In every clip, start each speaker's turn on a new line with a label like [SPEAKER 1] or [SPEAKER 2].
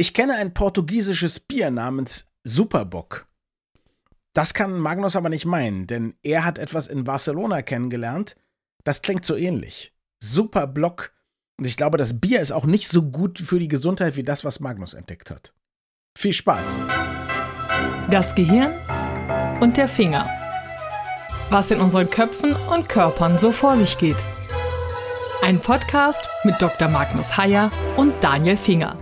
[SPEAKER 1] Ich kenne ein portugiesisches Bier namens Superbock. Das kann Magnus aber nicht meinen, denn er hat etwas in Barcelona kennengelernt. Das klingt so ähnlich. Superblock. Und ich glaube, das Bier ist auch nicht so gut für die Gesundheit wie das, was Magnus entdeckt hat. Viel Spaß.
[SPEAKER 2] Das Gehirn und der Finger. Was in unseren Köpfen und Körpern so vor sich geht. Ein Podcast mit Dr. Magnus Heyer und Daniel Finger.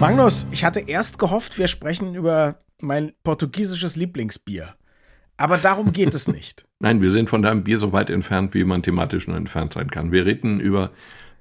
[SPEAKER 1] Magnus, ich hatte erst gehofft, wir sprechen über mein portugiesisches Lieblingsbier. Aber darum geht es nicht.
[SPEAKER 3] Nein, wir sind von deinem Bier so weit entfernt, wie man thematisch nur entfernt sein kann. Wir reden über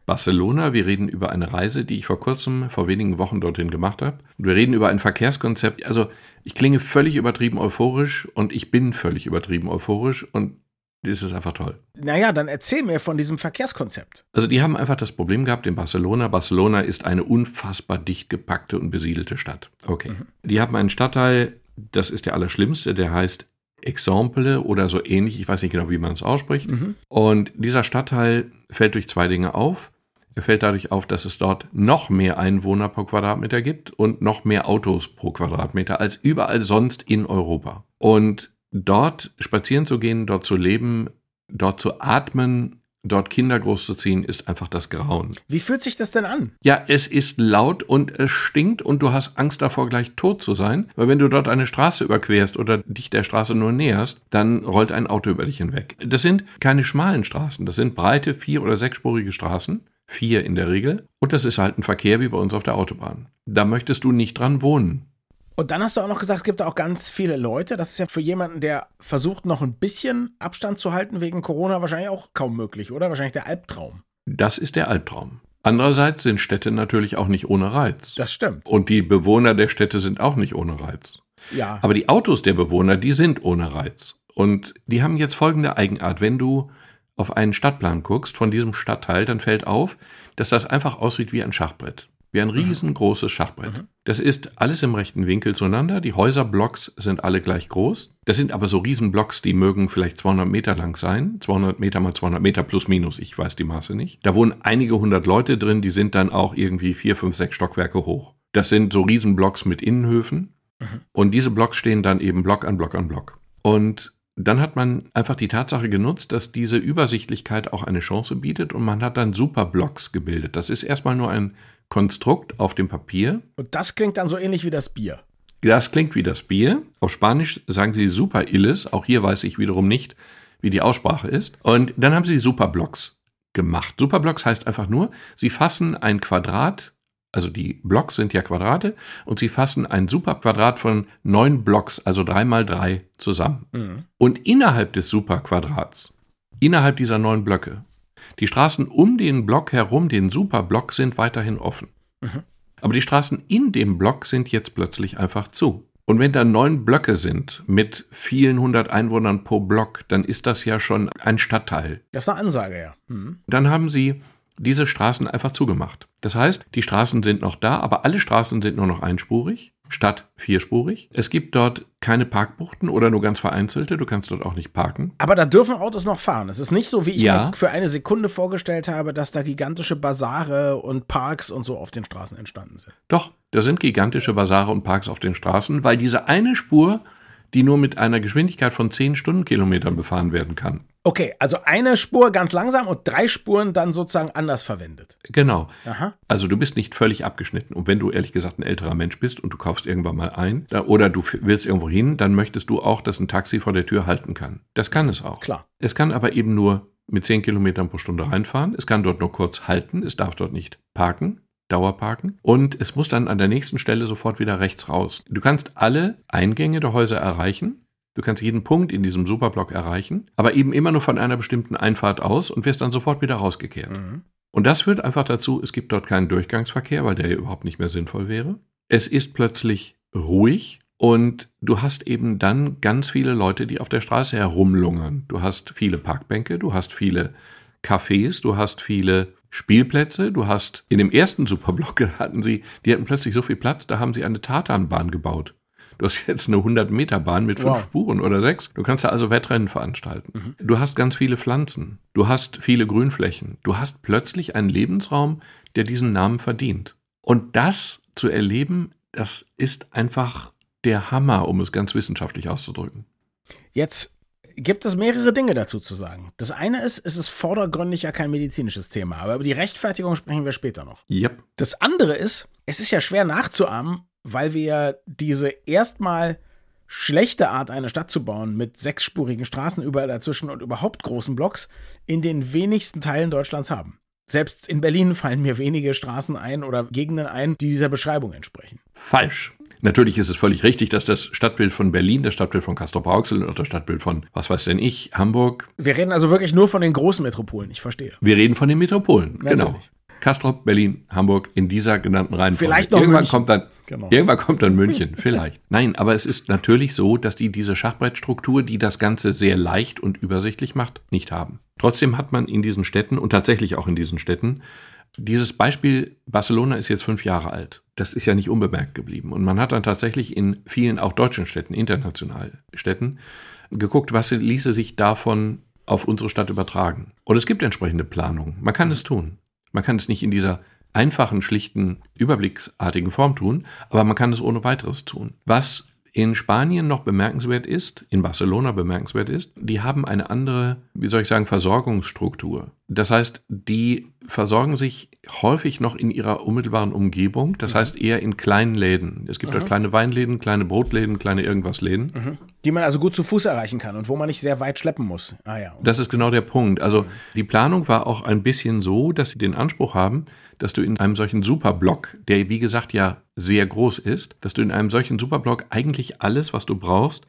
[SPEAKER 3] Barcelona, wir reden über eine Reise, die ich vor kurzem, vor wenigen Wochen dorthin gemacht habe. Wir reden über ein Verkehrskonzept. Also ich klinge völlig übertrieben euphorisch und ich bin völlig übertrieben euphorisch und das ist einfach toll.
[SPEAKER 1] Naja, dann erzähl mir von diesem Verkehrskonzept.
[SPEAKER 3] Also die haben einfach das Problem gehabt in Barcelona. Barcelona ist eine unfassbar dicht gepackte und besiedelte Stadt. Okay. Mhm. Die haben einen Stadtteil, das ist der allerschlimmste, der heißt Exemple oder so ähnlich. Ich weiß nicht genau, wie man es ausspricht. Mhm. Und dieser Stadtteil fällt durch zwei Dinge auf. Er fällt dadurch auf, dass es dort noch mehr Einwohner pro Quadratmeter gibt und noch mehr Autos pro Quadratmeter als überall sonst in Europa. Und dort spazieren zu gehen, dort zu leben, dort zu atmen, dort Kinder großzuziehen, ist einfach das Grauen.
[SPEAKER 1] Wie fühlt sich das denn an?
[SPEAKER 3] Ja, es ist laut und es stinkt und du hast Angst davor, gleich tot zu sein, weil wenn du dort eine Straße überquerst oder dich der Straße nur näherst, dann rollt ein Auto über dich hinweg. Das sind keine schmalen Straßen, das sind breite vier- oder sechsspurige Straßen. Vier in der Regel. Und das ist halt ein Verkehr wie bei uns auf der Autobahn. Da möchtest du nicht dran wohnen.
[SPEAKER 1] Und dann hast du auch noch gesagt, es gibt da auch ganz viele Leute. Das ist ja für jemanden, der versucht, noch ein bisschen Abstand zu halten wegen Corona, wahrscheinlich auch kaum möglich, oder? Wahrscheinlich der Albtraum.
[SPEAKER 3] Das ist der Albtraum. Andererseits sind Städte natürlich auch nicht ohne Reiz.
[SPEAKER 1] Das stimmt.
[SPEAKER 3] Und die Bewohner der Städte sind auch nicht ohne Reiz.
[SPEAKER 1] Ja.
[SPEAKER 3] Aber die Autos der Bewohner, die sind ohne Reiz. Und die haben jetzt folgende Eigenart. Wenn du auf einen Stadtplan guckst von diesem Stadtteil, dann fällt auf, dass das einfach aussieht wie ein Schachbrett. Wie ein mhm. riesengroßes Schachbrett. Mhm. Das ist alles im rechten Winkel zueinander. Die Häuserblocks sind alle gleich groß. Das sind aber so Riesenblocks, die mögen vielleicht 200 Meter lang sein. 200 Meter mal 200 Meter plus minus. Ich weiß die Maße nicht. Da wohnen einige hundert Leute drin. Die sind dann auch irgendwie vier, fünf, sechs Stockwerke hoch. Das sind so Riesenblocks mit Innenhöfen. Mhm. Und diese Blocks stehen dann eben Block an Block an Block. Und dann hat man einfach die Tatsache genutzt, dass diese Übersichtlichkeit auch eine Chance bietet und man hat dann Superblocks gebildet. Das ist erstmal nur ein Konstrukt auf dem Papier.
[SPEAKER 1] Und das klingt dann so ähnlich wie das Bier.
[SPEAKER 3] Das klingt wie das Bier. Auf Spanisch sagen sie Super Illes. Auch hier weiß ich wiederum nicht, wie die Aussprache ist. Und dann haben sie Superblocks gemacht. Superblocks heißt einfach nur, sie fassen ein Quadrat, also die Blocks sind ja Quadrate, und sie fassen ein Superquadrat von neun Blocks, also drei mal drei, zusammen. Mhm. Und innerhalb des Superquadrats, innerhalb dieser neun Blöcke, die Straßen um den Block herum, den Superblock, sind weiterhin offen. Mhm. Aber die Straßen in dem Block sind jetzt plötzlich einfach zu. Und wenn da neun Blöcke sind mit vielen hundert Einwohnern pro Block, dann ist das ja schon ein Stadtteil.
[SPEAKER 1] Das ist eine Ansage, ja. Mhm.
[SPEAKER 3] Dann haben sie diese Straßen einfach zugemacht. Das heißt, die Straßen sind noch da, aber alle Straßen sind nur noch einspurig statt vierspurig. Es gibt dort keine Parkbuchten oder nur ganz vereinzelte. Du kannst dort auch nicht parken.
[SPEAKER 1] Aber da dürfen Autos noch fahren. Es ist nicht so, wie ich ja. mir für eine Sekunde vorgestellt habe, dass da gigantische Basare und Parks und so auf den Straßen entstanden sind.
[SPEAKER 3] Doch, da sind gigantische Basare und Parks auf den Straßen, weil diese eine Spur die nur mit einer Geschwindigkeit von 10 Stundenkilometern befahren werden kann.
[SPEAKER 1] Okay, also eine Spur ganz langsam und drei Spuren dann sozusagen anders verwendet.
[SPEAKER 3] Genau. Aha. Also du bist nicht völlig abgeschnitten. Und wenn du ehrlich gesagt ein älterer Mensch bist und du kaufst irgendwann mal ein oder du willst irgendwo hin, dann möchtest du auch, dass ein Taxi vor der Tür halten kann. Das kann es auch.
[SPEAKER 1] Klar.
[SPEAKER 3] Es kann aber eben nur mit 10 Kilometern pro Stunde reinfahren. Es kann dort nur kurz halten. Es darf dort nicht parken. Dauerparken. Und es muss dann an der nächsten Stelle sofort wieder rechts raus. Du kannst alle Eingänge der Häuser erreichen. Du kannst jeden Punkt in diesem Superblock erreichen, aber eben immer nur von einer bestimmten Einfahrt aus und wirst dann sofort wieder rausgekehrt. Mhm. Und das führt einfach dazu, es gibt dort keinen Durchgangsverkehr, weil der überhaupt nicht mehr sinnvoll wäre. Es ist plötzlich ruhig und du hast eben dann ganz viele Leute, die auf der Straße herumlungern. Du hast viele Parkbänke, du hast viele Cafés, du hast viele Spielplätze. Du hast in dem ersten Superblock hatten sie, die hatten plötzlich so viel Platz, da haben sie eine Tatanbahn gebaut. Du hast jetzt eine 100 Meter Bahn mit fünf wow. Spuren oder sechs. Du kannst da also Wettrennen veranstalten. Mhm. Du hast ganz viele Pflanzen. Du hast viele Grünflächen. Du hast plötzlich einen Lebensraum, der diesen Namen verdient. Und das zu erleben, das ist einfach der Hammer, um es ganz wissenschaftlich auszudrücken.
[SPEAKER 1] Jetzt gibt es mehrere Dinge dazu zu sagen. Das eine ist, es ist vordergründig ja kein medizinisches Thema, aber über die Rechtfertigung sprechen wir später noch.
[SPEAKER 3] Yep.
[SPEAKER 1] Das andere ist, es ist ja schwer nachzuahmen, weil wir diese erstmal schlechte Art, eine Stadt zu bauen, mit sechsspurigen Straßen überall dazwischen und überhaupt großen Blocks, in den wenigsten Teilen Deutschlands haben. Selbst in Berlin fallen mir wenige Straßen ein oder Gegenden ein, die dieser Beschreibung entsprechen.
[SPEAKER 3] Falsch. Natürlich ist es völlig richtig, dass das Stadtbild von Berlin, das Stadtbild von Castrop-Rauxel und das Stadtbild von, was weiß denn ich, Hamburg.
[SPEAKER 1] Wir reden also wirklich nur von den großen Metropolen, ich verstehe.
[SPEAKER 3] Wir reden von den Metropolen,
[SPEAKER 1] Natürlich.
[SPEAKER 3] genau. Kastrop, Berlin, Hamburg in dieser genannten Reihenfolge.
[SPEAKER 1] Vielleicht noch
[SPEAKER 3] irgendwann
[SPEAKER 1] München.
[SPEAKER 3] kommt dann
[SPEAKER 1] Genau.
[SPEAKER 3] irgendwann kommt dann München, vielleicht. Nein, aber es ist natürlich so, dass die diese Schachbrettstruktur, die das Ganze sehr leicht und übersichtlich macht, nicht haben. Trotzdem hat man in diesen Städten und tatsächlich auch in diesen Städten dieses Beispiel Barcelona ist jetzt fünf Jahre alt. Das ist ja nicht unbemerkt geblieben. Und man hat dann tatsächlich in vielen auch deutschen Städten, international Städten, geguckt, was ließe sich davon auf unsere Stadt übertragen. Und es gibt entsprechende Planungen. Man kann es tun. Man kann es nicht in dieser einfachen, schlichten, überblicksartigen Form tun, aber man kann es ohne weiteres tun. Was in Spanien noch bemerkenswert ist, in Barcelona bemerkenswert ist, die haben eine andere, wie soll ich sagen, Versorgungsstruktur. Das heißt, die versorgen sich häufig noch in ihrer unmittelbaren Umgebung, das heißt eher in kleinen Läden. Es gibt dort kleine Weinläden, kleine Brotläden, kleine irgendwas-Läden.
[SPEAKER 1] Die man also gut zu Fuß erreichen kann und wo man nicht sehr weit schleppen muss. Ah ja.
[SPEAKER 3] Das ist genau der Punkt. Also die Planung war auch ein bisschen so, dass sie den Anspruch haben, dass du in einem solchen Superblock, der wie gesagt ja sehr groß ist, dass du in einem solchen Superblock eigentlich alles, was du brauchst,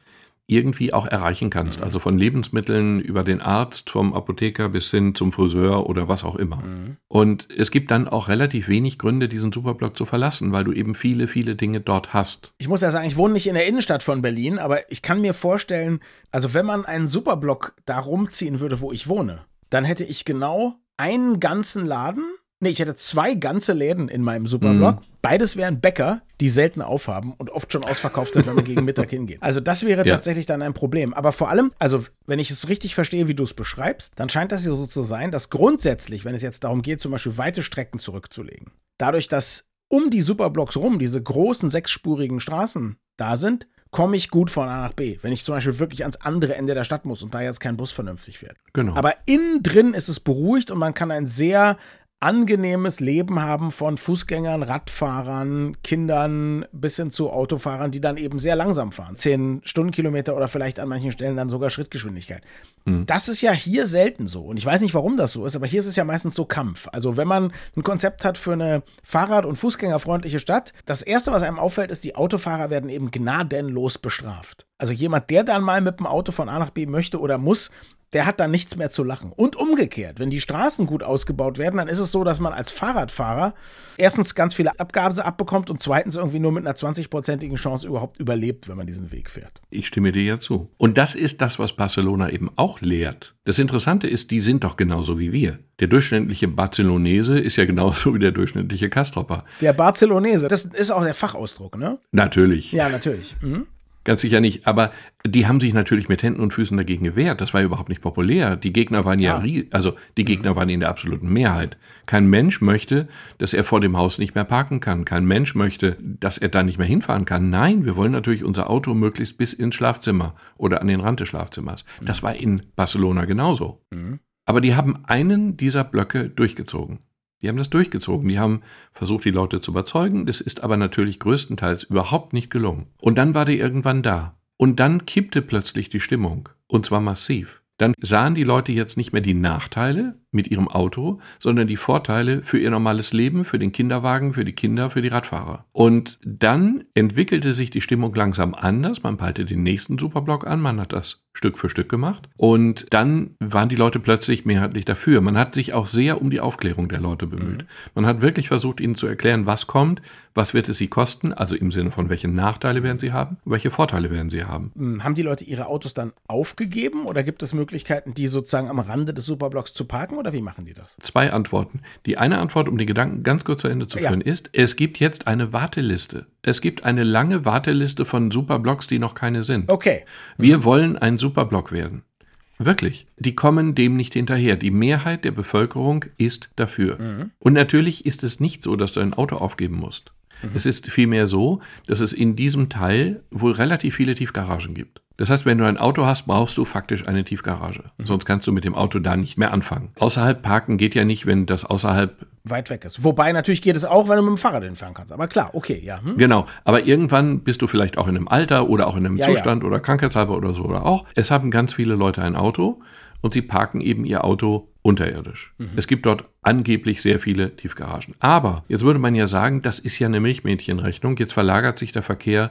[SPEAKER 3] irgendwie auch erreichen kannst. Also von Lebensmitteln über den Arzt, vom Apotheker bis hin zum Friseur oder was auch immer. Und es gibt dann auch relativ wenig Gründe, diesen Superblock zu verlassen, weil du eben viele, viele Dinge dort hast.
[SPEAKER 1] Ich muss ja sagen, ich wohne nicht in der Innenstadt von Berlin, aber ich kann mir vorstellen, also wenn man einen Superblock da rumziehen würde, wo ich wohne, dann hätte ich genau einen ganzen Laden. Nee, ich hätte zwei ganze Läden in meinem Superblock. Beides wären Bäcker, die selten aufhaben und oft schon ausverkauft sind, wenn man gegen Mittag hingeht. Also das wäre
[SPEAKER 3] Ja.
[SPEAKER 1] tatsächlich dann ein Problem. Aber vor allem, also wenn ich es richtig verstehe, wie du es beschreibst, dann scheint das ja so zu sein, dass grundsätzlich, wenn es jetzt darum geht, zum Beispiel weite Strecken zurückzulegen, dadurch, dass um die Superblocks rum diese großen sechsspurigen Straßen da sind, komme ich gut von A nach B. Wenn ich zum Beispiel wirklich ans andere Ende der Stadt muss und da jetzt kein Bus vernünftig fährt.
[SPEAKER 3] Genau.
[SPEAKER 1] Aber innen drin ist es beruhigt und man kann ein sehr angenehmes Leben haben von Fußgängern, Radfahrern, Kindern bis hin zu Autofahrern, die dann eben sehr langsam fahren. Zehn Stundenkilometer oder vielleicht an manchen Stellen dann sogar Schrittgeschwindigkeit. Das ist ja hier selten so. Und ich weiß nicht, warum das so ist, aber hier ist es ja meistens so Kampf. Also wenn man ein Konzept hat für eine Fahrrad- und Fußgängerfreundliche Stadt, das Erste, was einem auffällt, ist, die Autofahrer werden eben gnadenlos bestraft. Also jemand, der dann mal mit dem Auto von A nach B möchte oder muss, der hat dann nichts mehr zu lachen. Und umgekehrt, wenn die Straßen gut ausgebaut werden, dann ist es so, dass man als Fahrradfahrer erstens ganz viele Abgase abbekommt und zweitens irgendwie nur mit einer 20-prozentigen Chance überhaupt überlebt, wenn man diesen Weg fährt.
[SPEAKER 3] Ich stimme dir ja zu. Und das ist das, was Barcelona eben auch lehrt. Das Interessante ist, die sind doch genauso wie wir. Der durchschnittliche Barcelonese ist ja genauso wie der durchschnittliche Kastropper.
[SPEAKER 1] Der Barcelonese, das ist auch der Fachausdruck, ne?
[SPEAKER 3] Natürlich.
[SPEAKER 1] Ja, natürlich. Mhm.
[SPEAKER 3] Ganz sicher nicht. Aber die haben sich natürlich mit Händen und Füßen dagegen gewehrt. Das war überhaupt nicht populär. Die Gegner waren ja,
[SPEAKER 1] Ja.
[SPEAKER 3] also die Gegner waren in der absoluten Mehrheit. Kein Mensch möchte, dass er vor dem Haus nicht mehr parken kann. Kein Mensch möchte, dass er da nicht mehr hinfahren kann. Nein, wir wollen natürlich unser Auto möglichst bis ins Schlafzimmer oder an den Rand des Schlafzimmers. Das war in Barcelona genauso. Aber die haben einen dieser Blöcke durchgezogen. Die haben das durchgezogen. Die haben versucht, die Leute zu überzeugen. Das ist aber natürlich größtenteils überhaupt nicht gelungen. Und dann war der irgendwann da. Und dann kippte plötzlich die Stimmung. Und zwar massiv. Dann sahen die Leute jetzt nicht mehr die Nachteile mit ihrem Auto, sondern die Vorteile für ihr normales Leben, für den Kinderwagen, für die Kinder, für die Radfahrer. Und dann entwickelte sich die Stimmung langsam anders. Man peilte den nächsten Superblock an, man hat das Stück für Stück gemacht. Und dann waren die Leute plötzlich mehrheitlich dafür. Man hat sich auch sehr um die Aufklärung der Leute bemüht. Man hat wirklich versucht, ihnen zu erklären, was kommt, was wird es sie kosten, also im Sinne von welche Nachteile werden sie haben, welche Vorteile werden sie haben.
[SPEAKER 1] Hm, Haben die Leute ihre Autos dann aufgegeben oder gibt es Möglichkeiten, die sozusagen am Rande des Superblocks zu parken oder wie machen die das?
[SPEAKER 3] Zwei Antworten. Die eine Antwort, um den Gedanken ganz kurz zu Ende zu
[SPEAKER 1] Ja.
[SPEAKER 3] führen, ist, es gibt jetzt eine Warteliste. Es gibt eine lange Warteliste von Superblocks, die noch keine sind.
[SPEAKER 1] Okay.
[SPEAKER 3] Wir wollen ein Superblock werden. Wirklich. Die kommen dem nicht hinterher. Die Mehrheit der Bevölkerung ist dafür.
[SPEAKER 1] Mhm.
[SPEAKER 3] Und natürlich ist es nicht so, dass du ein Auto aufgeben musst. Es ist vielmehr so, dass es in diesem Teil wohl relativ viele Tiefgaragen gibt. Das heißt, wenn du ein Auto hast, brauchst du faktisch eine Tiefgarage. Sonst kannst du mit dem Auto da nicht mehr anfangen. Außerhalb parken geht ja nicht, wenn das außerhalb
[SPEAKER 1] Weit weg ist. Wobei natürlich geht es auch, wenn du mit dem Fahrrad hinfahren kannst. Aber klar, okay, ja. Hm?
[SPEAKER 3] Genau, aber irgendwann bist du vielleicht auch in einem Alter oder auch in einem
[SPEAKER 1] Ja,
[SPEAKER 3] Zustand oder krankheitshalber oder so oder auch. Es haben ganz viele Leute ein Auto und sie parken eben ihr Auto unterirdisch. Es gibt dort angeblich sehr viele Tiefgaragen. Aber jetzt würde man ja sagen, das ist ja eine Milchmädchenrechnung. Jetzt verlagert sich der Verkehr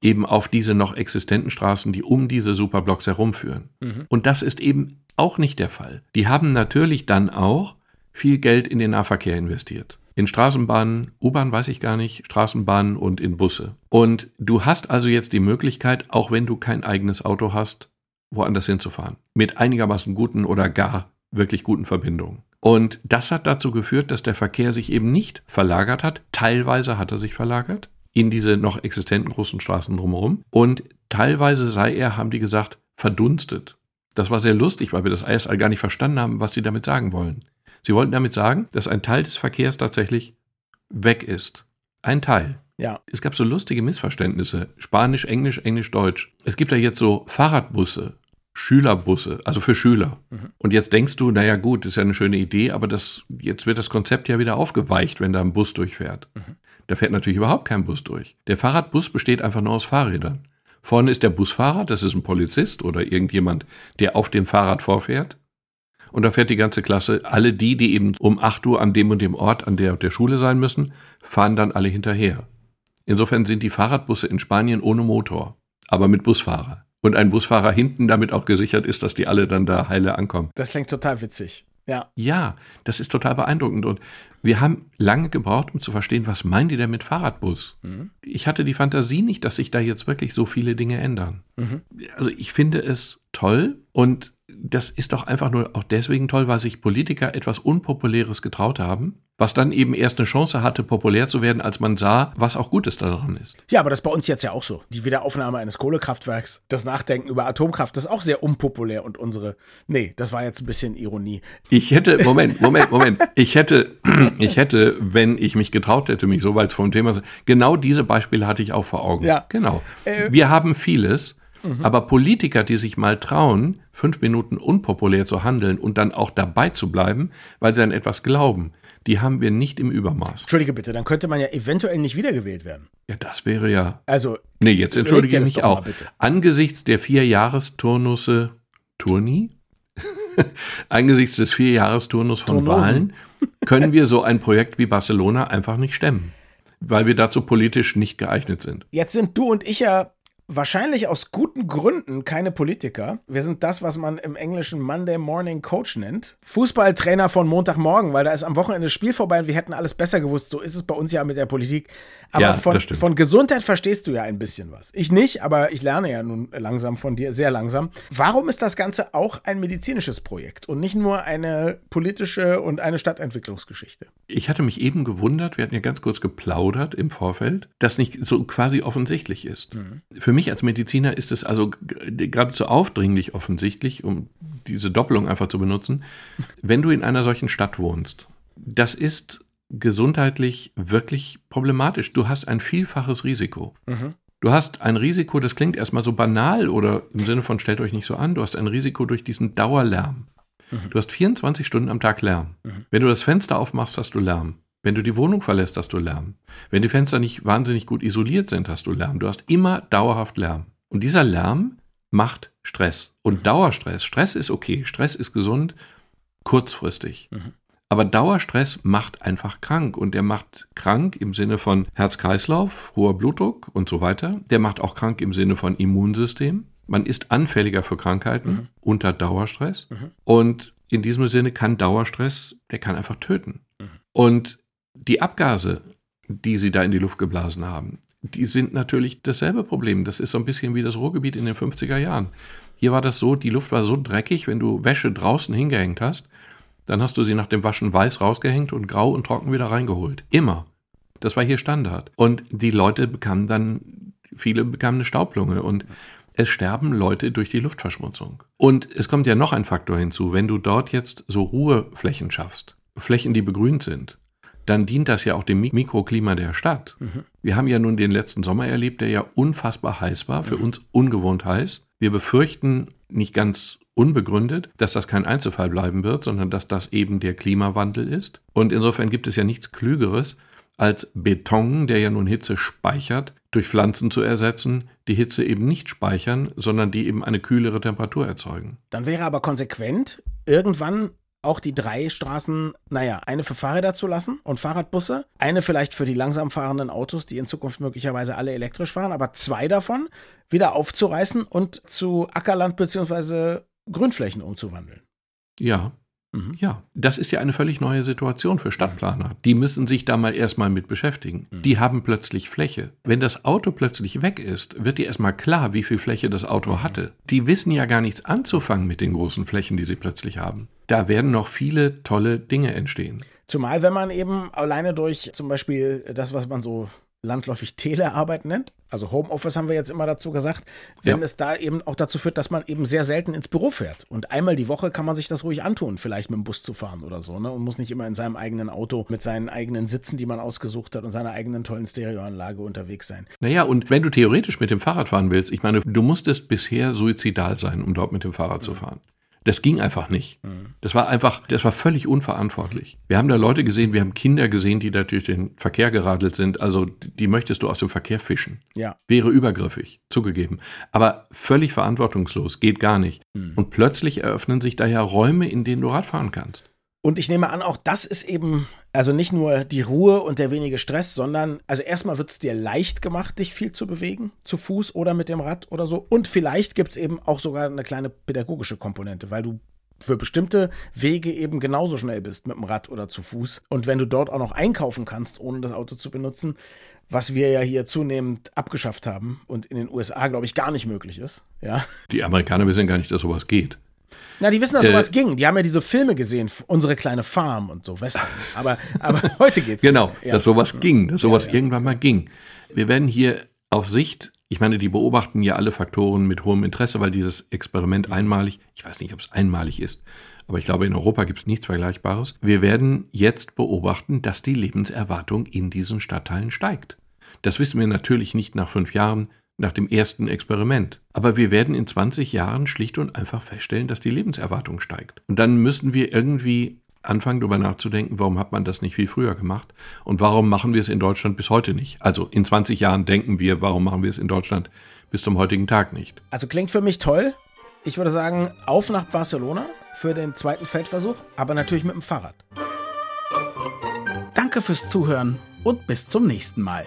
[SPEAKER 3] eben auf diese noch existenten Straßen, die um diese Superblocks herumführen. Und das ist eben auch nicht der Fall. Die haben natürlich dann auch viel Geld in den Nahverkehr investiert. In Straßenbahnen, U-Bahn weiß ich gar nicht, Straßenbahnen und in Busse. Und du hast also jetzt die Möglichkeit, auch wenn du kein eigenes Auto hast, woanders hinzufahren. Mit einigermaßen guten oder gar wirklich guten Verbindungen. Und das hat dazu geführt, dass der Verkehr sich eben nicht verlagert hat. Teilweise hat er sich verlagert in diese noch existenten großen Straßen drumherum. Und teilweise sei er, haben die gesagt, verdunstet. Das war sehr lustig, weil wir das erst gar nicht verstanden haben, was sie damit sagen wollen. Sie wollten damit sagen, dass ein Teil des Verkehrs tatsächlich weg ist. Ein Teil.
[SPEAKER 1] Ja.
[SPEAKER 3] Es gab so lustige Missverständnisse. Spanisch, Englisch, Englisch, Deutsch. Es gibt ja jetzt so Fahrradbusse, Schülerbusse, also für Schüler. Und jetzt denkst du, naja gut, ist ja eine schöne Idee, aber das, jetzt wird das Konzept ja wieder aufgeweicht, wenn da ein Bus durchfährt. Da fährt natürlich überhaupt kein Bus durch. Der Fahrradbus besteht einfach nur aus Fahrrädern. Vorne ist der Busfahrer, das ist ein Polizist oder irgendjemand, der auf dem Fahrrad vorfährt. Und da fährt die ganze Klasse, alle die, die eben um 8 Uhr an dem und dem Ort an der, der Schule sein müssen, fahren dann alle hinterher. Insofern sind die Fahrradbusse in Spanien ohne Motor, aber mit Busfahrer. Und ein Busfahrer hinten damit auch gesichert ist, dass die alle dann da heile ankommen.
[SPEAKER 1] Das klingt total witzig. Ja.
[SPEAKER 3] Ja, das ist total beeindruckend. Und wir haben lange gebraucht, um zu verstehen, was meinen die denn mit Fahrradbus? Ich hatte die Fantasie nicht, dass sich da jetzt wirklich so viele Dinge ändern. Also ich finde es toll und das ist doch einfach nur auch deswegen toll, weil sich Politiker etwas Unpopuläres getraut haben, was dann eben erst eine Chance hatte, populär zu werden, als man sah, was auch Gutes daran ist.
[SPEAKER 1] Ja, aber das ist bei uns jetzt ja auch so. Die Wiederaufnahme eines Kohlekraftwerks, das Nachdenken über Atomkraft, das ist auch sehr unpopulär und unsere. Nee, das war jetzt ein bisschen Ironie.
[SPEAKER 3] Ich hätte, Moment, Moment, Moment. Ich hätte, ich hätte, wenn ich mich getraut hätte, mich so weit vom Thema, genau diese Beispiele hatte ich auch vor Augen.
[SPEAKER 1] Ja.
[SPEAKER 3] Genau.
[SPEAKER 1] Äh,
[SPEAKER 3] Wir haben vieles, aber Politiker, die sich mal trauen, fünf Minuten unpopulär zu handeln und dann auch dabei zu bleiben, weil sie an etwas glauben, die haben wir nicht im Übermaß.
[SPEAKER 1] Entschuldige bitte, dann könnte man ja eventuell nicht wiedergewählt werden.
[SPEAKER 3] Ja, das wäre ja.
[SPEAKER 1] Also,
[SPEAKER 3] Nee, jetzt entschuldige mich auch.
[SPEAKER 1] mal.
[SPEAKER 3] Angesichts der Vierjahresturnusse Turni? Angesichts des Vierjahresturnus von
[SPEAKER 1] Turnosen.
[SPEAKER 3] Wahlen können wir so ein Projekt wie Barcelona einfach nicht stemmen, weil wir dazu politisch nicht geeignet sind.
[SPEAKER 1] jetzt sind du und ich ja wahrscheinlich aus guten Gründen keine Politiker. Wir sind das, was man im Englischen Monday Morning Coach nennt. Fußballtrainer von Montagmorgen, weil da ist am Wochenende das Spiel vorbei und wir hätten alles besser gewusst. So ist es bei uns ja mit der Politik. Aber
[SPEAKER 3] Ja,
[SPEAKER 1] von, von Gesundheit verstehst du ja ein bisschen was. Ich nicht, aber ich lerne ja nun langsam von dir, sehr langsam. Warum ist das Ganze auch ein medizinisches Projekt und nicht nur eine politische und eine Stadtentwicklungsgeschichte?
[SPEAKER 3] Ich hatte mich eben gewundert, wir hatten ja ganz kurz geplaudert im Vorfeld, dass nicht so quasi offensichtlich ist. Für mich als Mediziner ist es also geradezu aufdringlich offensichtlich, um diese Doppelung einfach zu benutzen, wenn du in einer solchen Stadt wohnst. Das ist gesundheitlich wirklich problematisch. Du hast ein vielfaches Risiko. Du hast ein Risiko, das klingt erstmal so banal oder im Sinne von stellt euch nicht so an, du hast ein Risiko durch diesen Dauerlärm. Du hast 24 Stunden am Tag Lärm. Wenn du das Fenster aufmachst, hast du Lärm. Wenn du die Wohnung verlässt, hast du Lärm. Wenn die Fenster nicht wahnsinnig gut isoliert sind, hast du Lärm. Du hast immer dauerhaft Lärm. Und dieser Lärm macht Stress. Und Dauerstress, Stress ist okay, Stress ist gesund, kurzfristig. Aber Dauerstress macht einfach krank und der macht krank im Sinne von Herz-Kreislauf, hoher Blutdruck und so weiter. Der macht auch krank im Sinne von Immunsystem. Man ist anfälliger für Krankheiten unter Dauerstress. Und in diesem Sinne kann Dauerstress, der kann einfach töten. Und die Abgase, die sie da in die Luft geblasen haben, die sind natürlich dasselbe Problem. Das ist so ein bisschen wie das Ruhrgebiet in den 50er Jahren. Hier war das so, die Luft war so dreckig, wenn du Wäsche draußen hingehängt hast, dann hast du sie nach dem Waschen weiß rausgehängt und grau und trocken wieder reingeholt. Immer. Das war hier Standard. Und die Leute bekamen dann, viele bekamen eine Staublunge. Und es sterben Leute durch die Luftverschmutzung. Und es kommt ja noch ein Faktor hinzu, wenn du dort jetzt so Ruheflächen schaffst, Flächen, die begrünt sind, dann dient das ja auch dem Mikroklima der Stadt. Mhm. Wir haben ja nun den letzten Sommer erlebt, der ja unfassbar heiß war, für mhm. uns ungewohnt heiß. Wir befürchten nicht ganz unbegründet, dass das kein Einzelfall bleiben wird, sondern dass das eben der Klimawandel ist. Und insofern gibt es ja nichts Klügeres, als Beton, der ja nun Hitze speichert, durch Pflanzen zu ersetzen, die Hitze eben nicht speichern, sondern die eben eine kühlere Temperatur erzeugen.
[SPEAKER 1] Dann wäre aber konsequent, irgendwann auch die drei Straßen, naja, eine für Fahrräder zu lassen und Fahrradbusse, eine vielleicht für die langsam fahrenden Autos, die in Zukunft möglicherweise alle elektrisch fahren, aber zwei davon wieder aufzureißen und zu Ackerland bzw. Grünflächen umzuwandeln.
[SPEAKER 3] Ja, Mhm. Ja, das ist ja eine völlig neue Situation für Stadtplaner. Die müssen sich da mal erstmal mit beschäftigen. Mhm. Die haben plötzlich Fläche. Wenn das Auto plötzlich weg ist, wird dir erstmal klar, wie viel Fläche das Auto mhm. hatte. Die wissen ja gar nichts anzufangen mit den großen Flächen, die sie plötzlich haben. Da werden noch viele tolle Dinge entstehen.
[SPEAKER 1] Zumal, wenn man eben alleine durch zum Beispiel das, was man so landläufig Telearbeit nennt. Also Homeoffice haben wir jetzt immer dazu gesagt, wenn ja. es da eben auch dazu führt, dass man eben sehr selten ins Büro fährt. Und einmal die Woche kann man sich das ruhig antun, vielleicht mit dem Bus zu fahren oder so, ne? Und muss nicht immer in seinem eigenen Auto mit seinen eigenen Sitzen, die man ausgesucht hat und seiner eigenen tollen Stereoanlage unterwegs sein.
[SPEAKER 3] Naja, und wenn du theoretisch mit dem Fahrrad fahren willst, ich meine, du musstest bisher suizidal sein, um dort mit dem Fahrrad mhm. zu fahren. Das ging einfach nicht. Mhm. Das war einfach, das war völlig unverantwortlich. Wir haben da Leute gesehen, wir haben Kinder gesehen, die da durch den Verkehr geradelt sind. Also die möchtest du aus dem Verkehr fischen.
[SPEAKER 1] Ja.
[SPEAKER 3] Wäre übergriffig, zugegeben. Aber völlig verantwortungslos, geht gar nicht. Mhm. Und plötzlich eröffnen sich da ja Räume, in denen du Radfahren kannst.
[SPEAKER 1] Und ich nehme an, auch das ist eben, also nicht nur die Ruhe und der wenige Stress, sondern, also erstmal wird es dir leicht gemacht, dich viel zu bewegen, zu Fuß oder mit dem Rad oder so. Und vielleicht gibt es eben auch sogar eine kleine pädagogische Komponente, weil du für bestimmte Wege eben genauso schnell bist mit dem Rad oder zu Fuß. Und wenn du dort auch noch einkaufen kannst, ohne das Auto zu benutzen, was wir ja hier zunehmend abgeschafft haben und in den USA, glaube ich, gar nicht möglich ist. Ja.
[SPEAKER 3] Die Amerikaner wissen gar nicht, dass sowas geht.
[SPEAKER 1] Na, die wissen, dass sowas äh, ging. Die haben ja diese Filme gesehen, unsere kleine Farm und so, Western. Aber, aber heute geht's.
[SPEAKER 3] Genau, ja. dass sowas ging, dass sowas ja, ja. irgendwann mal ging. Wir werden hier auf Sicht, ich meine, die beobachten ja alle Faktoren mit hohem Interesse, weil dieses Experiment einmalig, ich weiß nicht, ob es einmalig ist, aber ich glaube, in Europa gibt es nichts Vergleichbares. Wir werden jetzt beobachten, dass die Lebenserwartung in diesen Stadtteilen steigt. Das wissen wir natürlich nicht nach fünf Jahren, nach dem ersten Experiment. Aber wir werden in 20 Jahren schlicht und einfach feststellen, dass die Lebenserwartung steigt. Und dann müssen wir irgendwie anfangen, darüber nachzudenken, warum hat man das nicht viel früher gemacht und warum machen wir es in Deutschland bis heute nicht. Also in 20 Jahren denken wir, warum machen wir es in Deutschland bis zum heutigen Tag nicht.
[SPEAKER 1] Also klingt für mich toll. Ich würde sagen, auf nach Barcelona für den zweiten Feldversuch, aber natürlich mit dem Fahrrad. Danke fürs Zuhören und bis zum nächsten Mal.